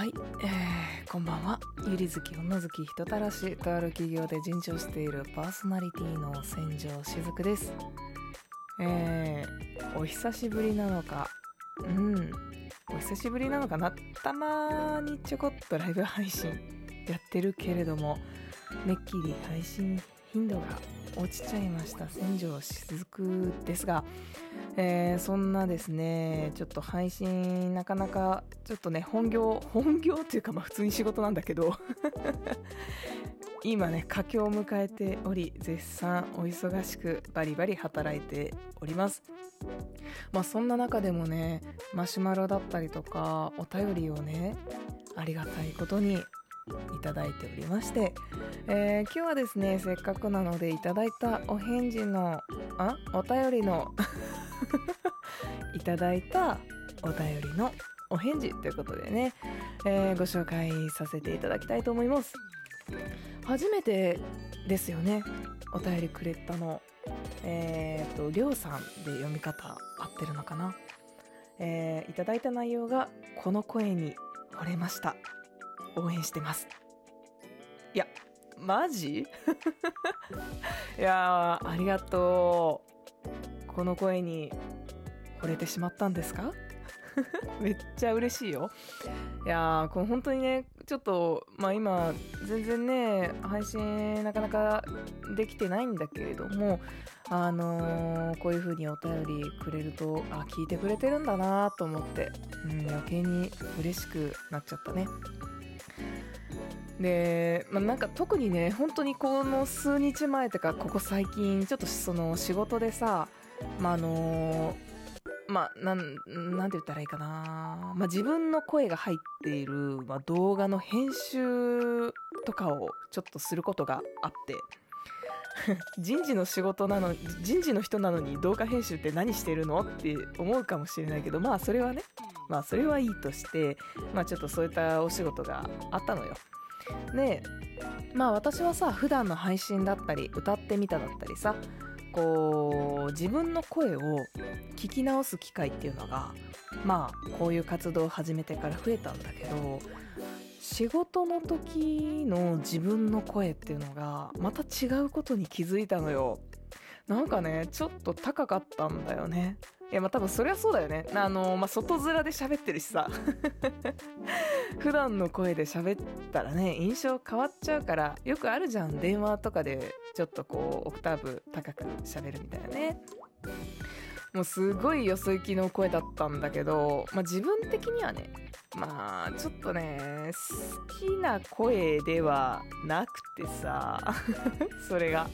はい、えー、こんばんは。ゆり好き女好き人たらしとある企業で尋常しているパーソナリティの千条しずくです。えー、お久しぶりなのか。うん。お久しぶりなのかなたまにちょこっとライブ配信やってるけれどもめっきり配信頻度が落ちちゃいました千条しずくですがえー、そんなですね、ちょっと配信なかなか、ちょっとね、本業、本業っていうかまあ普通に仕事なんだけど 今ね、佳境を迎えており、絶賛お忙しくバリバリ働いております。まあそんな中でもね、マシュマロだったりとか、お便りをね、ありがたいことにいただいておりまして、えー、今日はですね、せっかくなのでいただいたお返事の、あお便りの いただいたお便りのお返事ということでね、えー、ご紹介させていただきたいと思います。初めてですよね、お便りくれたの。えっ、と、りょうさんで読み方合ってるのかなえー、いただいた内容が、この声に惚れました。応援してます。いや、マジ？いやありがとう。この声に惚れてしまったんですか？めっちゃ嬉しいよ。いやー、これ本当にね、ちょっと、まあ今、全然ね、配信なかなかできてないんだけれども、あのー、こういう風にお便りくれると、あ、聞いてくれてるんだなと思って、うん、余計に嬉しくなっちゃったね。で、まあ、なんか特にね、本当にこの数日前とか、ここ最近、ちょっとその仕事でさ、まあ、あのーまあ、なん、なんて言ったらいいかな。まあ、自分の声が入っている、まあ、動画の編集とかをちょっとすることがあって、人事の仕事なの、人事の人なのに動画編集って何してるの？って思うかもしれないけど、まあそれはね、まあそれはいいとして、まあちょっとそういったお仕事があったのよ。で、まあ私はさ、普段の配信だったり、歌ってみただったりさ、こう自分の声を聞き直す機会っていうのがまあこういう活動を始めてから増えたんだけど仕事の時の自分の声っていうのがまた違うことに気づいたのよ。なんかねちょっと高かったんだよね。いやまあ多分そりゃそうだよね。あのまあ外面で喋ってるしさ。普段の声で喋ったらね印象変わっちゃうからよくあるじゃん。電話とかでちょっとこうオクターブ高く喋るみたいなね。もうすごいよそ行きの声だったんだけど、まあ、自分的にはねまあちょっとね好きな声ではなくてさ それが。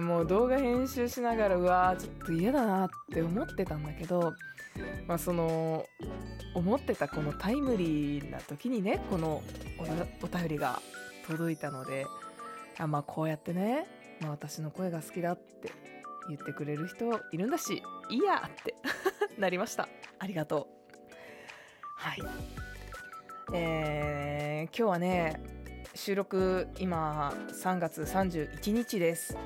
もう動画編集しながらうわーちょっと嫌だなって思ってたんだけどまあその思ってたこのタイムリーな時にねこのお便りが届いたのであまあこうやってね、まあ、私の声が好きだって言ってくれる人いるんだしいいやって なりました。ありがとう。はい。えー、今日はね収録今3月31日です。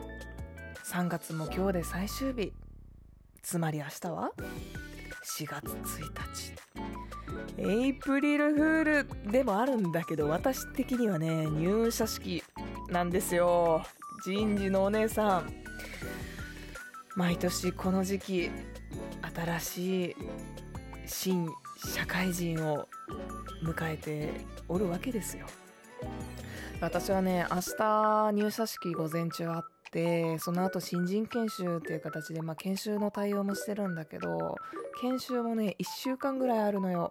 3月も今日で最終日。つまり明日は4月1日エイプリルフールでもあるんだけど私的にはね入社式なんですよ。人事のお姉さん。毎年この時期新しい新社会人を迎えておるわけですよ。私はね明日入社式午前中あってその後新人研修っていう形で、まあ、研修の対応もしてるんだけど研修もね1週間ぐらいあるのよ。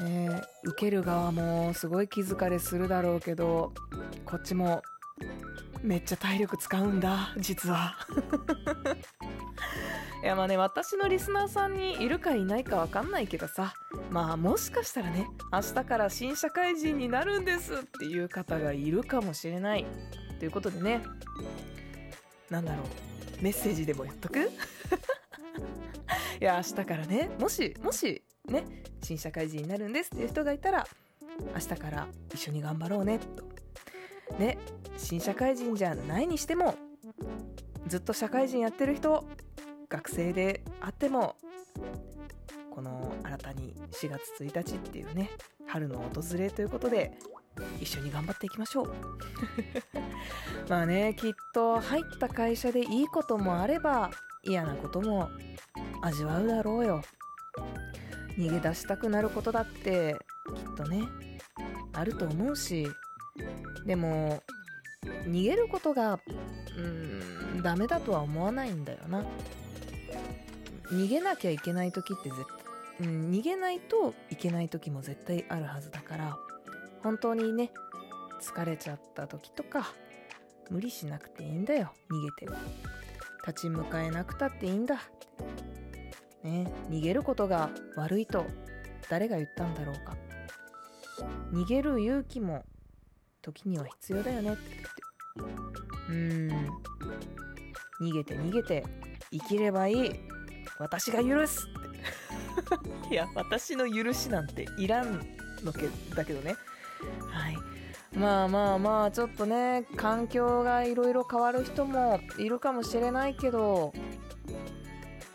え、受ける側もすごい気疲れするだろうけどこっちもめっちゃ体力使うんだ実は。いやまあね私のリスナーさんにいるかいないかわかんないけどさまあもしかしたらね明日から新社会人になるんですっていう方がいるかもしれない。ということでね。なんだろう。メッセージでも言っとく？いや明日からね。もしもしね新社会人になるんですっていう人がいたら明日から一緒に頑張ろうねと。ね新社会人じゃないにしてもずっと社会人やってる人学生であってもこの新たに4月1日っていうね春の訪れということで一緒に頑張っていきましょう。まあねきっと入った会社でいいこともあれば嫌なことも味わうだろうよ。逃げ出したくなることだってきっとねあると思うし。でも逃げることがうんダメだとは思わないんだよな。逃げなきゃいけない時って絶対、うん、逃げないといけない時も絶対あるはずだから。本当にね疲れちゃった時とか無理しなくていいんだよ逃げて立ち向かえなくたっていいんだ。ね逃げることが悪いと誰が言ったんだろうか。逃げる勇気も時には必要だよねって。うん。逃げて逃げて生きればいい。私が許すって。いや私の許しなんていらんのけだけどね。はい。まあまあまあちょっとね環境がいろいろ変わる人もいるかもしれないけど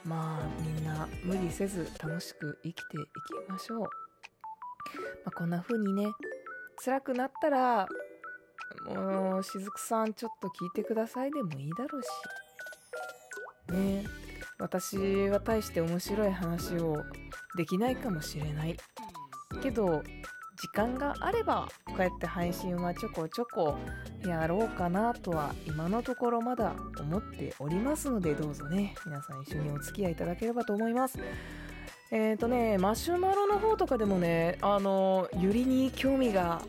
まあみんな無理せず楽しく生きていきましょう、まあ、こんな風にね辛くなったらもうしずくさんちょっと聞いてくださいでもいいだろうし。ね。私は大して面白い話をできないかもしれない。けど時間があればこうやって配信はちょこちょこやろうかなとは今のところまだ思っておりますのでどうぞね皆さん一緒にお付き合いいただければと思います。えっ、ー、とねマシュマロの方とかでもねあのゆりに興味が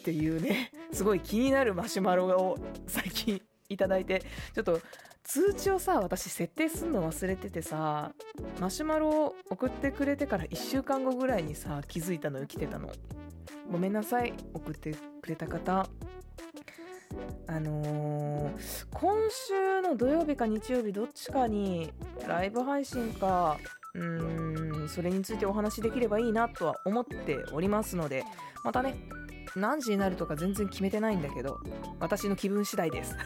っていうねすごい気になるマシュマロを最近いただいてちょっと通知をさ私設定すんの忘れててさマシュマロを送ってくれてから1週間後ぐらいにさ気づいたのよ来てたの。ごめんなさい送ってくれた方。あのー、今週の土曜日か日曜日どっちかにライブ配信かうーんそれについてお話しできればいいなとは思っておりますのでまたね何時になるとか全然決めてないんだけど私の気分次第です。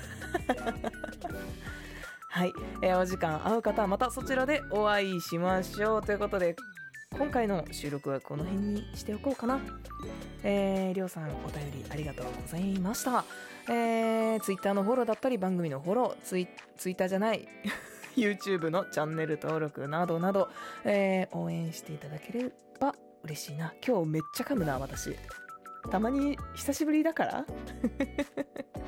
はい、えー、お時間合う方はまたそちらでお会いしましょう。ということで今回の収録はこの辺にしておこうかな。えー、りょうさんお便りありがとうございました。えー、ツイッターのフォローだったり番組のフォローツイツイッターじゃない YouTube のチャンネル登録などなど、えー、応援していただければ嬉しいな。今日めっちゃ噛むな私。たまに久しぶりだから。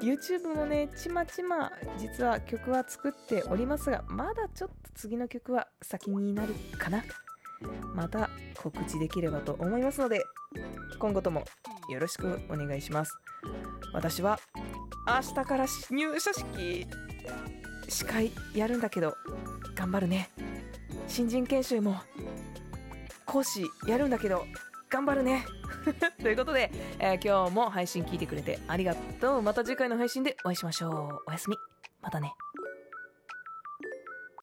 YouTube もねちまちま実は曲は作っておりますがまだちょっと次の曲は先になるかな。また告知できればと思いますので今後ともよろしくお願いします。私は明日から入社式司会やるんだけど頑張るね。新人研修も講師やるんだけど頑張るね。ということで、えー、今日も配信聞いてくれてありがとう。また次回の配信でお会いしましょう。おやすみ。またね。